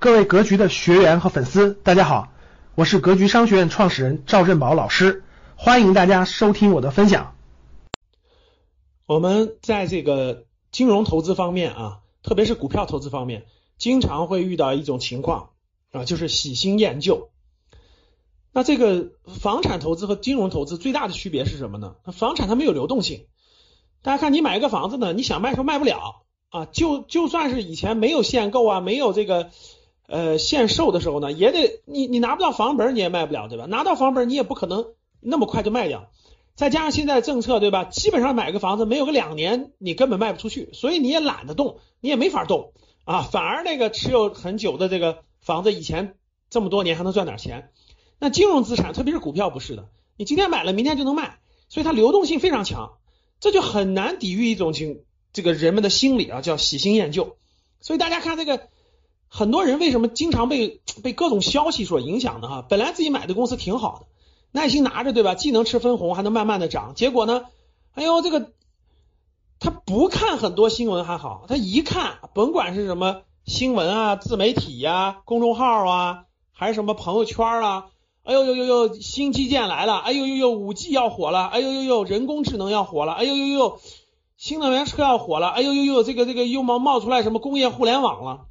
各位格局的学员和粉丝，大家好，我是格局商学院创始人赵振宝老师，欢迎大家收听我的分享。我们在这个金融投资方面啊，特别是股票投资方面，经常会遇到一种情况啊，就是喜新厌旧。那这个房产投资和金融投资最大的区别是什么呢？房产它没有流动性，大家看你买一个房子呢，你想卖时候卖不了啊，就就算是以前没有限购啊，没有这个。呃，限售的时候呢，也得你你拿不到房本，你也卖不了，对吧？拿到房本，你也不可能那么快就卖掉。再加上现在政策，对吧？基本上买个房子没有个两年，你根本卖不出去，所以你也懒得动，你也没法动啊。反而那个持有很久的这个房子，以前这么多年还能赚点钱。那金融资产，特别是股票，不是的，你今天买了，明天就能卖，所以它流动性非常强，这就很难抵御一种情这个人们的心理啊，叫喜新厌旧。所以大家看这个。很多人为什么经常被被各种消息所影响呢？哈，本来自己买的公司挺好的，耐心拿着，对吧？既能吃分红，还能慢慢的涨。结果呢，哎呦，这个他不看很多新闻还好，他一看，甭管是什么新闻啊、自媒体呀、公众号啊，还是什么朋友圈啊，哎呦呦呦呦，新基建来了，哎呦呦呦，五 G 要火了，哎呦呦呦，人工智能要火了，哎呦呦呦，新能源车要火了，哎呦呦呦，这个这个又冒冒出来什么工业互联网了。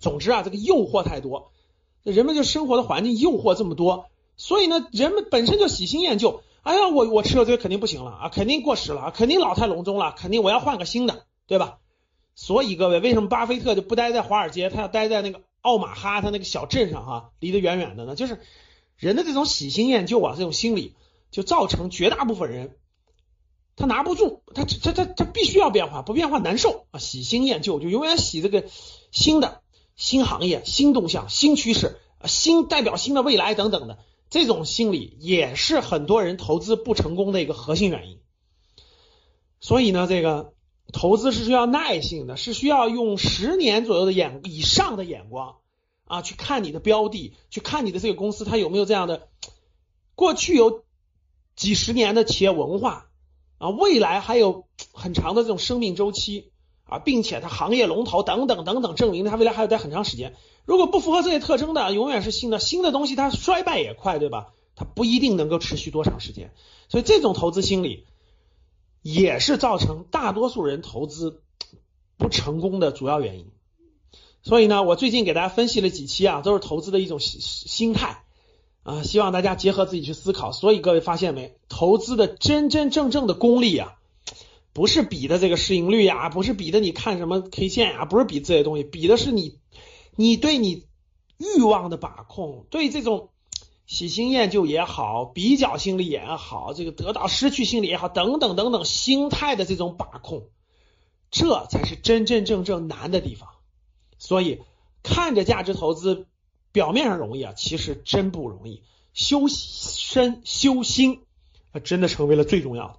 总之啊，这个诱惑太多，人们就生活的环境诱惑这么多，所以呢，人们本身就喜新厌旧。哎呀，我我持有这个肯定不行了啊，肯定过时了啊，肯定老态龙钟了，肯定我要换个新的，对吧？所以各位，为什么巴菲特就不待在华尔街，他要待在那个奥马哈他那个小镇上哈，离得远远的呢？就是人的这种喜新厌旧啊，这种心理就造成绝大部分人他拿不住，他他他他必须要变化，不变化难受啊，喜新厌旧就永远喜这个新的。新行业、新动向、新趋势，新代表新的未来等等的这种心理，也是很多人投资不成功的一个核心原因。所以呢，这个投资是需要耐性的，是需要用十年左右的眼以上的眼光啊，去看你的标的，去看你的这个公司，它有没有这样的过去有几十年的企业文化啊，未来还有很长的这种生命周期。啊，并且它行业龙头等等等等，证明它未来还要待很长时间。如果不符合这些特征的，永远是新的新的东西，它衰败也快，对吧？它不一定能够持续多长时间。所以这种投资心理也是造成大多数人投资不成功的主要原因。所以呢，我最近给大家分析了几期啊，都是投资的一种心心态啊，希望大家结合自己去思考。所以各位发现没，投资的真真正正的功力啊。不是比的这个市盈率呀，不是比的你看什么 K 线呀，不是比这些东西，比的是你你对你欲望的把控，对这种喜新厌旧也好，比较心理也好，这个得到失去心理也好，等等等等心态的这种把控，这才是真真正正难的地方。所以看着价值投资表面上容易啊，其实真不容易，修身修心啊，真的成为了最重要的。